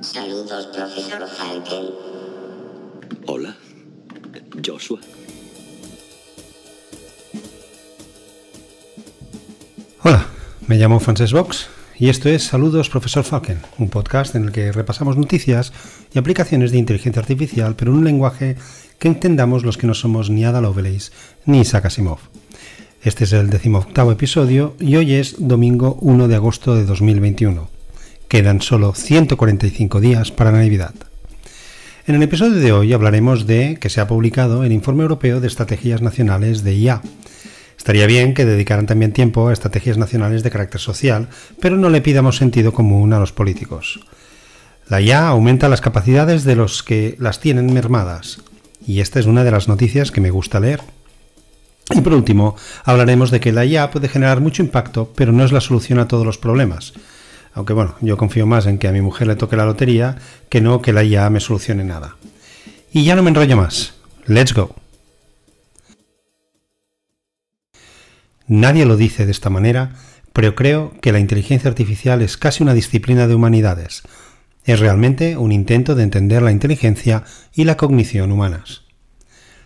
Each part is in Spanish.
Saludos, profesor Falken. Hola, Joshua. Hola, me llamo Frances Box y esto es Saludos Profesor Falken, un podcast en el que repasamos noticias y aplicaciones de inteligencia artificial, pero en un lenguaje que entendamos los que no somos ni Ada Lovelace ni Isaac Asimov. Este es el decimoctavo episodio y hoy es domingo 1 de agosto de 2021. Quedan solo 145 días para Navidad. En el episodio de hoy hablaremos de que se ha publicado el Informe Europeo de Estrategias Nacionales de IA. Estaría bien que dedicaran también tiempo a estrategias nacionales de carácter social, pero no le pidamos sentido común a los políticos. La IA aumenta las capacidades de los que las tienen mermadas, y esta es una de las noticias que me gusta leer. Y por último, hablaremos de que la IA puede generar mucho impacto, pero no es la solución a todos los problemas. Aunque bueno, yo confío más en que a mi mujer le toque la lotería que no que la IA me solucione nada. Y ya no me enrollo más. Let's go. Nadie lo dice de esta manera, pero creo que la inteligencia artificial es casi una disciplina de humanidades. Es realmente un intento de entender la inteligencia y la cognición humanas.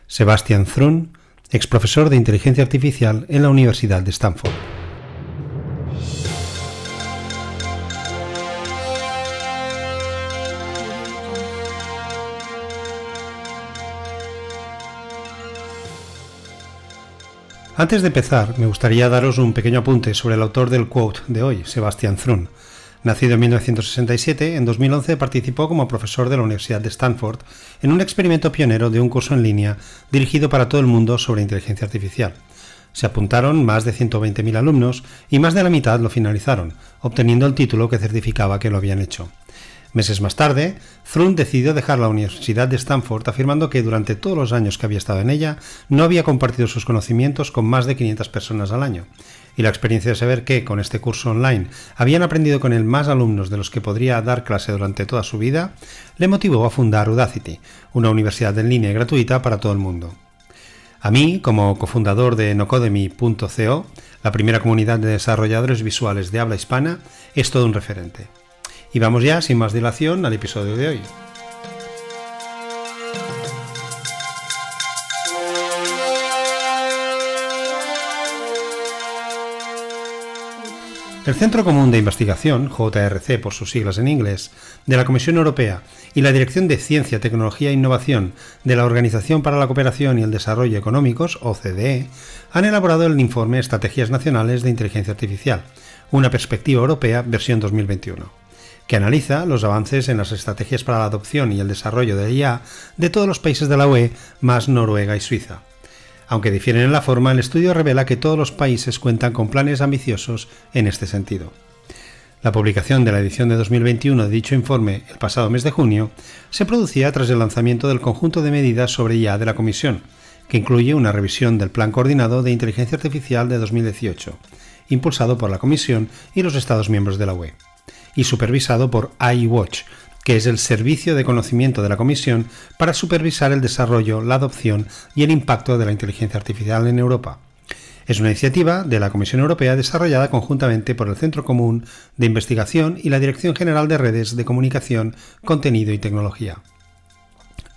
Sebastian Thrun, ex profesor de inteligencia artificial en la Universidad de Stanford. Antes de empezar, me gustaría daros un pequeño apunte sobre el autor del quote de hoy, Sebastian Thrun. Nacido en 1967, en 2011 participó como profesor de la Universidad de Stanford en un experimento pionero de un curso en línea dirigido para todo el mundo sobre inteligencia artificial. Se apuntaron más de 120.000 alumnos y más de la mitad lo finalizaron, obteniendo el título que certificaba que lo habían hecho. Meses más tarde, Thrun decidió dejar la Universidad de Stanford afirmando que durante todos los años que había estado en ella no había compartido sus conocimientos con más de 500 personas al año. Y la experiencia de saber que, con este curso online, habían aprendido con él más alumnos de los que podría dar clase durante toda su vida, le motivó a fundar Udacity, una universidad en línea y gratuita para todo el mundo. A mí, como cofundador de nocodemy.co, la primera comunidad de desarrolladores visuales de habla hispana, es todo un referente. Y vamos ya, sin más dilación, al episodio de hoy. El Centro Común de Investigación, JRC por sus siglas en inglés, de la Comisión Europea y la Dirección de Ciencia, Tecnología e Innovación de la Organización para la Cooperación y el Desarrollo Económicos, OCDE, han elaborado el informe Estrategias Nacionales de Inteligencia Artificial, una perspectiva europea versión 2021 que analiza los avances en las estrategias para la adopción y el desarrollo de IA de todos los países de la UE, más Noruega y Suiza. Aunque difieren en la forma, el estudio revela que todos los países cuentan con planes ambiciosos en este sentido. La publicación de la edición de 2021 de dicho informe el pasado mes de junio se producía tras el lanzamiento del conjunto de medidas sobre IA de la Comisión, que incluye una revisión del Plan Coordinado de Inteligencia Artificial de 2018, impulsado por la Comisión y los Estados miembros de la UE y supervisado por iWatch, que es el servicio de conocimiento de la Comisión para supervisar el desarrollo, la adopción y el impacto de la inteligencia artificial en Europa. Es una iniciativa de la Comisión Europea desarrollada conjuntamente por el Centro Común de Investigación y la Dirección General de Redes de Comunicación, Contenido y Tecnología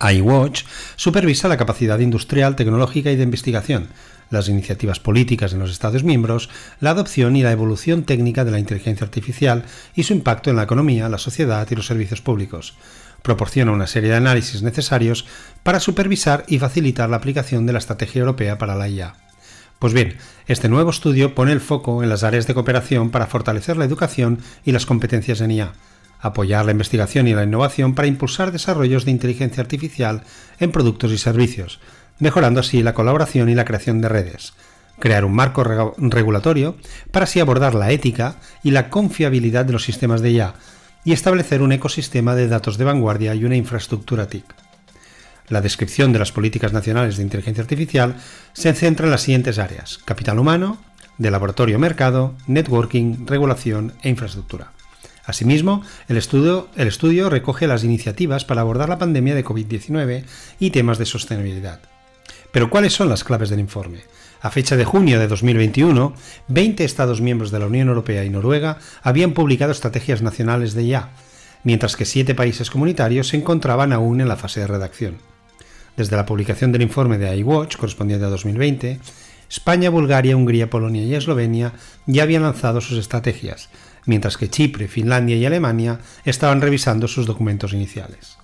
iWatch supervisa la capacidad industrial, tecnológica y de investigación, las iniciativas políticas en los Estados miembros, la adopción y la evolución técnica de la inteligencia artificial y su impacto en la economía, la sociedad y los servicios públicos. Proporciona una serie de análisis necesarios para supervisar y facilitar la aplicación de la Estrategia Europea para la IA. Pues bien, este nuevo estudio pone el foco en las áreas de cooperación para fortalecer la educación y las competencias en IA apoyar la investigación y la innovación para impulsar desarrollos de inteligencia artificial en productos y servicios, mejorando así la colaboración y la creación de redes, crear un marco regulatorio para así abordar la ética y la confiabilidad de los sistemas de IA y establecer un ecosistema de datos de vanguardia y una infraestructura TIC. La descripción de las políticas nacionales de inteligencia artificial se centra en las siguientes áreas: capital humano, de laboratorio mercado, networking, regulación e infraestructura. Asimismo, el estudio recoge las iniciativas para abordar la pandemia de COVID-19 y temas de sostenibilidad. Pero ¿cuáles son las claves del informe? A fecha de junio de 2021, 20 Estados miembros de la Unión Europea y Noruega habían publicado estrategias nacionales de IA. mientras que siete países comunitarios se encontraban aún en la fase de redacción. Desde la publicación del informe de iWatch, correspondiente a 2020, España, Bulgaria, Hungría, Polonia y Eslovenia ya habían lanzado sus estrategias, mientras que Chipre, Finlandia y Alemania estaban revisando sus documentos iniciales.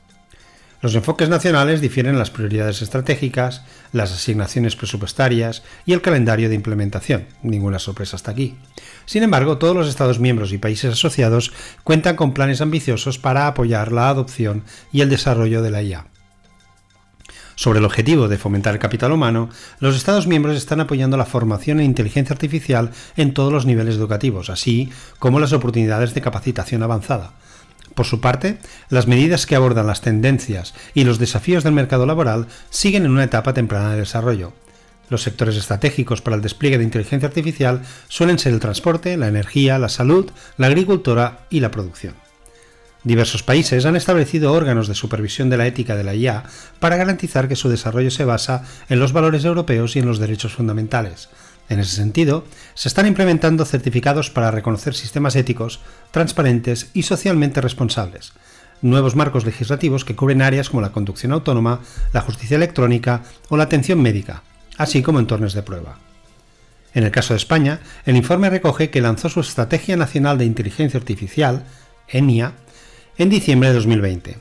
Los enfoques nacionales difieren en las prioridades estratégicas, las asignaciones presupuestarias y el calendario de implementación. Ninguna sorpresa hasta aquí. Sin embargo, todos los Estados miembros y países asociados cuentan con planes ambiciosos para apoyar la adopción y el desarrollo de la IA. Sobre el objetivo de fomentar el capital humano, los Estados miembros están apoyando la formación en inteligencia artificial en todos los niveles educativos, así como las oportunidades de capacitación avanzada. Por su parte, las medidas que abordan las tendencias y los desafíos del mercado laboral siguen en una etapa temprana de desarrollo. Los sectores estratégicos para el despliegue de inteligencia artificial suelen ser el transporte, la energía, la salud, la agricultura y la producción. Diversos países han establecido órganos de supervisión de la ética de la IA para garantizar que su desarrollo se basa en los valores europeos y en los derechos fundamentales, en ese sentido, se están implementando certificados para reconocer sistemas éticos, transparentes y socialmente responsables, nuevos marcos legislativos que cubren áreas como la conducción autónoma, la justicia electrónica o la atención médica, así como entornos de prueba. En el caso de España, el informe recoge que lanzó su Estrategia Nacional de Inteligencia Artificial, ENIA, en diciembre de 2020.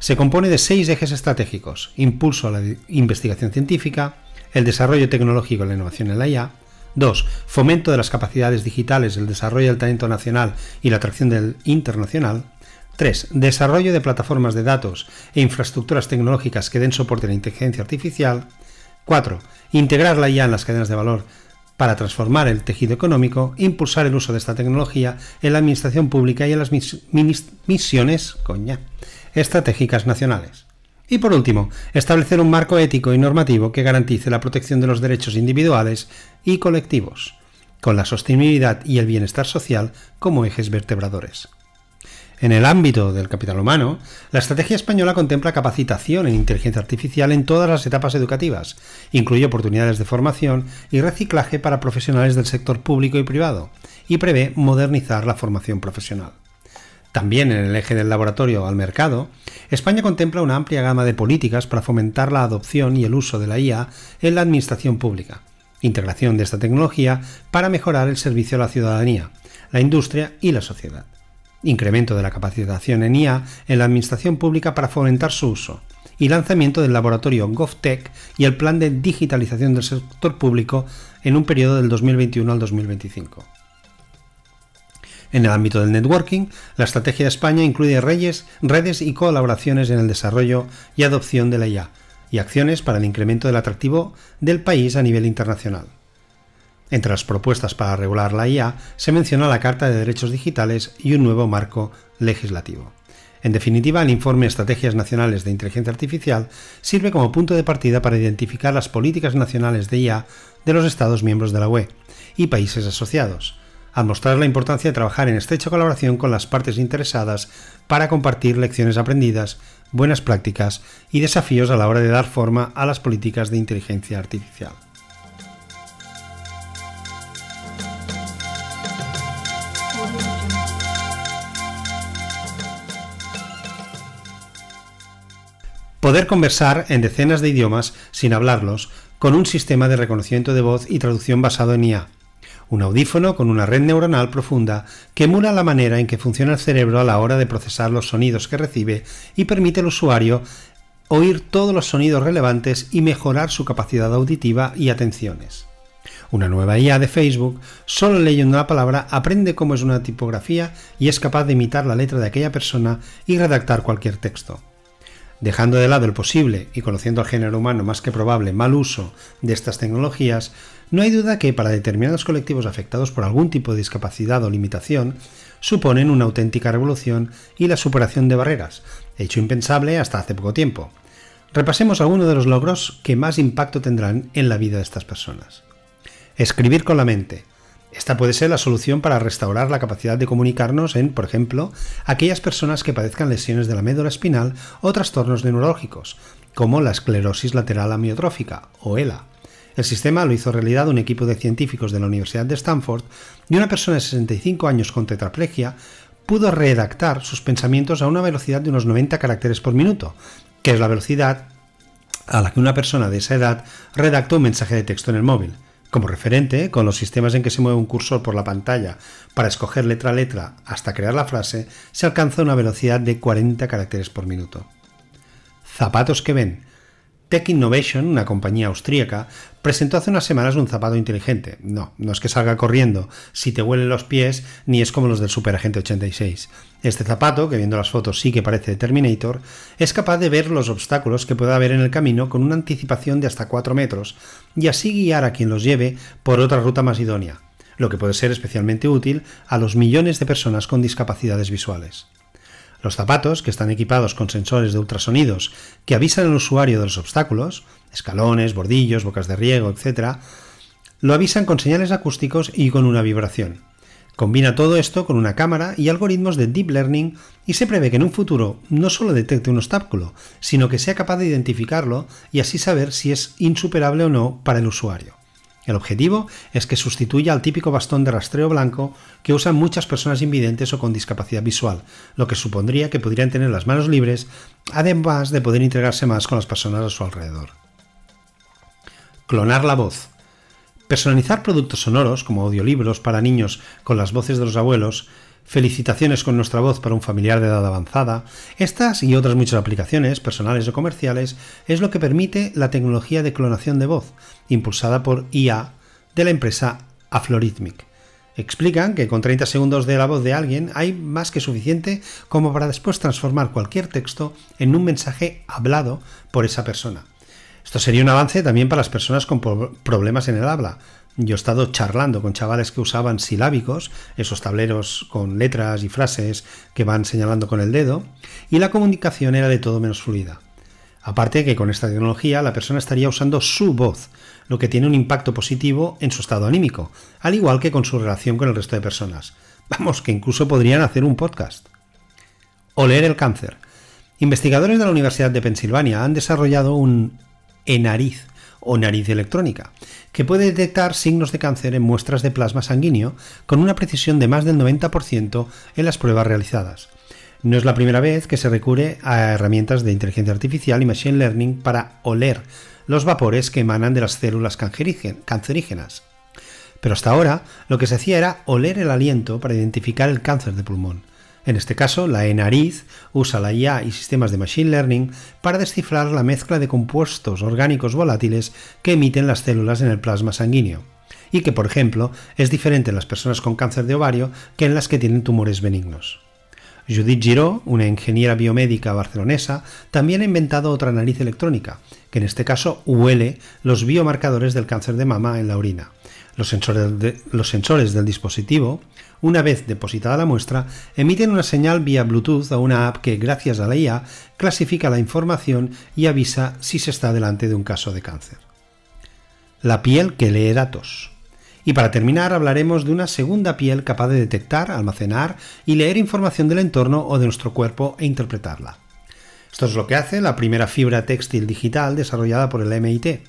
Se compone de seis ejes estratégicos, impulso a la investigación científica, el desarrollo tecnológico y la innovación en la IA, 2. Fomento de las capacidades digitales, el desarrollo del talento nacional y la atracción del internacional. 3. Desarrollo de plataformas de datos e infraestructuras tecnológicas que den soporte a la inteligencia artificial. 4. Integrar la IA en las cadenas de valor para transformar el tejido económico, impulsar el uso de esta tecnología en la administración pública y en las misiones estratégicas nacionales. Y por último, establecer un marco ético y normativo que garantice la protección de los derechos individuales y colectivos, con la sostenibilidad y el bienestar social como ejes vertebradores. En el ámbito del capital humano, la estrategia española contempla capacitación en inteligencia artificial en todas las etapas educativas, incluye oportunidades de formación y reciclaje para profesionales del sector público y privado, y prevé modernizar la formación profesional. También en el eje del laboratorio al mercado, España contempla una amplia gama de políticas para fomentar la adopción y el uso de la IA en la administración pública, integración de esta tecnología para mejorar el servicio a la ciudadanía, la industria y la sociedad, incremento de la capacitación en IA en la administración pública para fomentar su uso, y lanzamiento del laboratorio GovTech y el plan de digitalización del sector público en un periodo del 2021 al 2025. En el ámbito del networking, la estrategia de España incluye redes, redes y colaboraciones en el desarrollo y adopción de la IA y acciones para el incremento del atractivo del país a nivel internacional. Entre las propuestas para regular la IA se menciona la Carta de Derechos Digitales y un nuevo marco legislativo. En definitiva, el informe Estrategias Nacionales de Inteligencia Artificial sirve como punto de partida para identificar las políticas nacionales de IA de los Estados miembros de la UE y países asociados, al mostrar la importancia de trabajar en estrecha colaboración con las partes interesadas para compartir lecciones aprendidas, buenas prácticas y desafíos a la hora de dar forma a las políticas de inteligencia artificial. Poder conversar en decenas de idiomas sin hablarlos con un sistema de reconocimiento de voz y traducción basado en IA un audífono con una red neuronal profunda que emula la manera en que funciona el cerebro a la hora de procesar los sonidos que recibe y permite al usuario oír todos los sonidos relevantes y mejorar su capacidad auditiva y atenciones. Una nueva IA de Facebook, solo leyendo la palabra, aprende cómo es una tipografía y es capaz de imitar la letra de aquella persona y redactar cualquier texto. Dejando de lado el posible y conociendo al género humano más que probable mal uso de estas tecnologías, no hay duda que para determinados colectivos afectados por algún tipo de discapacidad o limitación, suponen una auténtica revolución y la superación de barreras, hecho impensable hasta hace poco tiempo. Repasemos algunos de los logros que más impacto tendrán en la vida de estas personas. Escribir con la mente. Esta puede ser la solución para restaurar la capacidad de comunicarnos en, por ejemplo, aquellas personas que padezcan lesiones de la médula espinal o trastornos neurológicos, como la esclerosis lateral amiotrófica o ELA. El sistema lo hizo realidad un equipo de científicos de la Universidad de Stanford y una persona de 65 años con tetraplegia pudo redactar sus pensamientos a una velocidad de unos 90 caracteres por minuto, que es la velocidad a la que una persona de esa edad redacta un mensaje de texto en el móvil. Como referente, con los sistemas en que se mueve un cursor por la pantalla para escoger letra a letra hasta crear la frase, se alcanza una velocidad de 40 caracteres por minuto. Zapatos que ven Tech Innovation, una compañía austríaca, presentó hace unas semanas un zapato inteligente. No, no es que salga corriendo si te huelen los pies, ni es como los del Superagente 86. Este zapato, que viendo las fotos sí que parece de Terminator, es capaz de ver los obstáculos que pueda haber en el camino con una anticipación de hasta 4 metros y así guiar a quien los lleve por otra ruta más idónea, lo que puede ser especialmente útil a los millones de personas con discapacidades visuales. Los zapatos, que están equipados con sensores de ultrasonidos que avisan al usuario de los obstáculos, escalones, bordillos, bocas de riego, etc., lo avisan con señales acústicos y con una vibración. Combina todo esto con una cámara y algoritmos de deep learning y se prevé que en un futuro no solo detecte un obstáculo, sino que sea capaz de identificarlo y así saber si es insuperable o no para el usuario. El objetivo es que sustituya al típico bastón de rastreo blanco que usan muchas personas invidentes o con discapacidad visual, lo que supondría que podrían tener las manos libres, además de poder integrarse más con las personas a su alrededor. Clonar la voz. Personalizar productos sonoros como audiolibros para niños con las voces de los abuelos felicitaciones con nuestra voz para un familiar de edad avanzada, estas y otras muchas aplicaciones, personales o comerciales, es lo que permite la tecnología de clonación de voz, impulsada por IA de la empresa Aflorhythmic. Explican que con 30 segundos de la voz de alguien hay más que suficiente como para después transformar cualquier texto en un mensaje hablado por esa persona. Esto sería un avance también para las personas con problemas en el habla, yo he estado charlando con chavales que usaban silábicos, esos tableros con letras y frases que van señalando con el dedo, y la comunicación era de todo menos fluida. Aparte que con esta tecnología la persona estaría usando su voz, lo que tiene un impacto positivo en su estado anímico, al igual que con su relación con el resto de personas. Vamos, que incluso podrían hacer un podcast. Oler el cáncer. Investigadores de la Universidad de Pensilvania han desarrollado un enariz o nariz electrónica, que puede detectar signos de cáncer en muestras de plasma sanguíneo con una precisión de más del 90% en las pruebas realizadas. No es la primera vez que se recurre a herramientas de inteligencia artificial y machine learning para oler los vapores que emanan de las células cancerígenas. Pero hasta ahora lo que se hacía era oler el aliento para identificar el cáncer de pulmón. En este caso, la e-nariz usa la IA y sistemas de Machine Learning para descifrar la mezcla de compuestos orgánicos volátiles que emiten las células en el plasma sanguíneo, y que, por ejemplo, es diferente en las personas con cáncer de ovario que en las que tienen tumores benignos. Judith Giraud, una ingeniera biomédica barcelonesa, también ha inventado otra nariz electrónica, que en este caso huele los biomarcadores del cáncer de mama en la orina. Los sensores, los sensores del dispositivo una vez depositada la muestra, emiten una señal vía Bluetooth a una app que, gracias a la IA, clasifica la información y avisa si se está delante de un caso de cáncer. La piel que lee datos. Y para terminar hablaremos de una segunda piel capaz de detectar, almacenar y leer información del entorno o de nuestro cuerpo e interpretarla. Esto es lo que hace la primera fibra textil digital desarrollada por el MIT,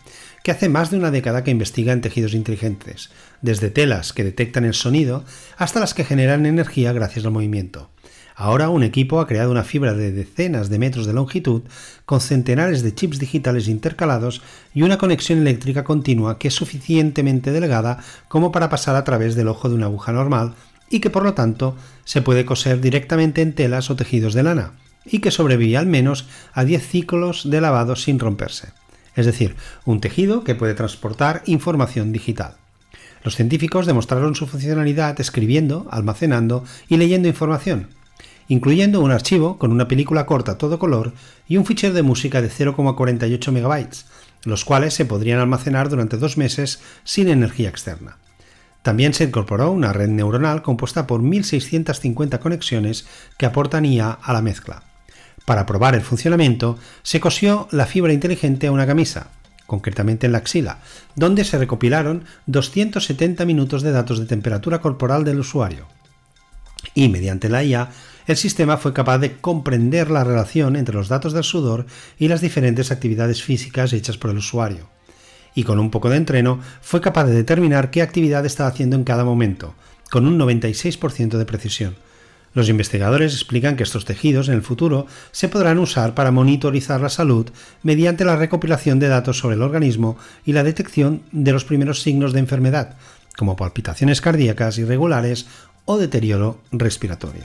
que hace más de una década que investiga en tejidos inteligentes, desde telas que detectan el sonido hasta las que generan energía gracias al movimiento. Ahora un equipo ha creado una fibra de decenas de metros de longitud con centenares de chips digitales intercalados y una conexión eléctrica continua que es suficientemente delgada como para pasar a través del ojo de una aguja normal y que por lo tanto se puede coser directamente en telas o tejidos de lana y que sobrevive al menos a 10 ciclos de lavado sin romperse es decir, un tejido que puede transportar información digital. Los científicos demostraron su funcionalidad escribiendo, almacenando y leyendo información, incluyendo un archivo con una película corta todo color y un fichero de música de 0,48 MB, los cuales se podrían almacenar durante dos meses sin energía externa. También se incorporó una red neuronal compuesta por 1.650 conexiones que aportan IA a la mezcla. Para probar el funcionamiento, se cosió la fibra inteligente a una camisa, concretamente en la axila, donde se recopilaron 270 minutos de datos de temperatura corporal del usuario. Y mediante la IA, el sistema fue capaz de comprender la relación entre los datos del sudor y las diferentes actividades físicas hechas por el usuario. Y con un poco de entreno, fue capaz de determinar qué actividad estaba haciendo en cada momento, con un 96% de precisión, Los investigadores explican que estos tejidos en el futuro se podrán usar para monitorizar la salud mediante la recopilación de datos sobre el organismo y la detección de los primeros signos de enfermedad, como palpitaciones cardíacas irregulares o deterioro respiratorio.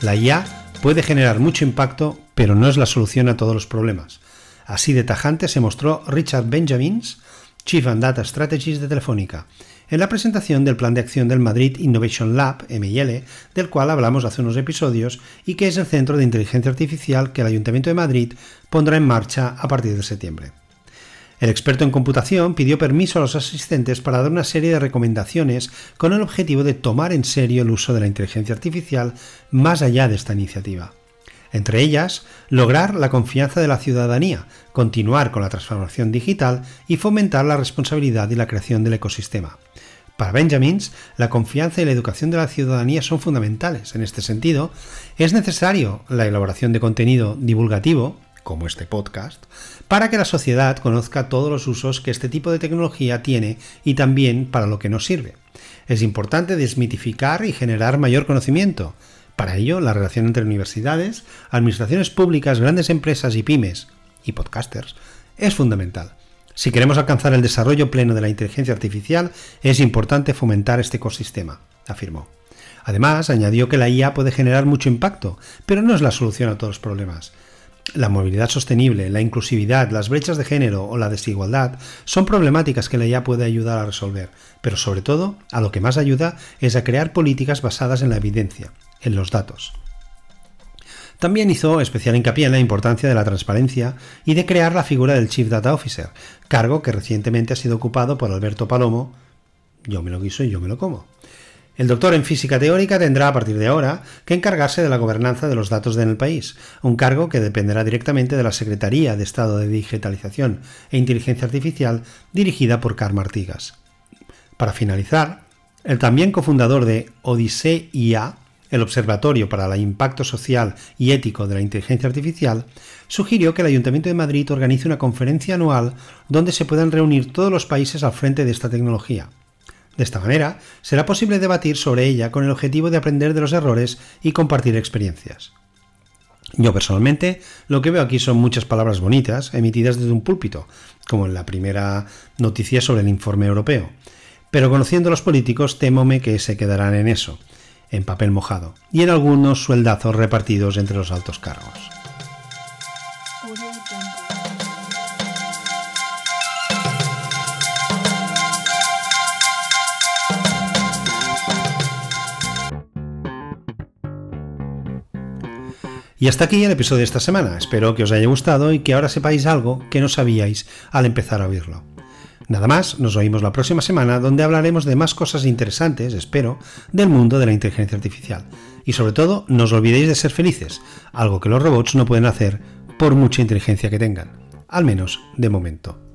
La IA puede generar mucho impacto, pero no es la solución a todos los problemas. Así de tajante se mostró Richard Benjamins, Chief and Data Strategies de Telefónica, en la presentación del Plan de Acción del Madrid Innovation Lab, MIL, del cual hablamos hace unos episodios y que es el centro de inteligencia artificial que el Ayuntamiento de Madrid pondrá en marcha a partir de septiembre. El experto en computación pidió permiso a los asistentes para dar una serie de recomendaciones con el objetivo de tomar en serio el uso de la inteligencia artificial más allá de esta iniciativa. Entre ellas, lograr la confianza de la ciudadanía, continuar con la transformación digital y fomentar la responsabilidad y la creación del ecosistema. Para Benjamins, la confianza y la educación de la ciudadanía son fundamentales. En este sentido, es necesario la elaboración de contenido divulgativo, como este podcast, para que la sociedad conozca todos los usos que este tipo de tecnología tiene y también para lo que nos sirve. Es importante desmitificar y generar mayor conocimiento, para ello, la relación entre universidades, administraciones públicas, grandes empresas y pymes y podcasters es fundamental. Si queremos alcanzar el desarrollo pleno de la inteligencia artificial, es importante fomentar este ecosistema, afirmó. Además, añadió que la IA puede generar mucho impacto, pero no es la solución a todos los problemas. La movilidad sostenible, la inclusividad, las brechas de género o la desigualdad son problemáticas que la IA puede ayudar a resolver, pero sobre todo, a lo que más ayuda es a crear políticas basadas en la evidencia, en los datos. También hizo especial hincapié en la importancia de la transparencia y de crear la figura del Chief Data Officer, cargo que recientemente ha sido ocupado por Alberto Palomo. Yo me lo guiso y yo me lo como. El doctor en física teórica tendrá a partir de ahora que encargarse de la gobernanza de los datos en el país, un cargo que dependerá directamente de la Secretaría de Estado de Digitalización e Inteligencia Artificial dirigida por Carmen Artigas. Para finalizar, el también cofundador de Odisea el Observatorio para el Impacto Social y Ético de la Inteligencia Artificial, sugirió que el Ayuntamiento de Madrid organice una conferencia anual donde se puedan reunir todos los países al frente de esta tecnología. De esta manera, será posible debatir sobre ella con el objetivo de aprender de los errores y compartir experiencias. Yo personalmente lo que veo aquí son muchas palabras bonitas emitidas desde un púlpito, como en la primera noticia sobre el informe europeo. Pero conociendo a los políticos, temome que se quedarán en eso, en papel mojado, y en algunos sueldazos repartidos entre los altos cargos. Y hasta aquí el episodio de esta semana. Espero que os haya gustado y que ahora sepáis algo que no sabíais al empezar a oírlo. Nada más, nos oímos la próxima semana donde hablaremos de más cosas interesantes, espero, del mundo de la inteligencia artificial. Y sobre todo, no os olvidéis de ser felices, algo que los robots no pueden hacer por mucha inteligencia que tengan, al menos de momento.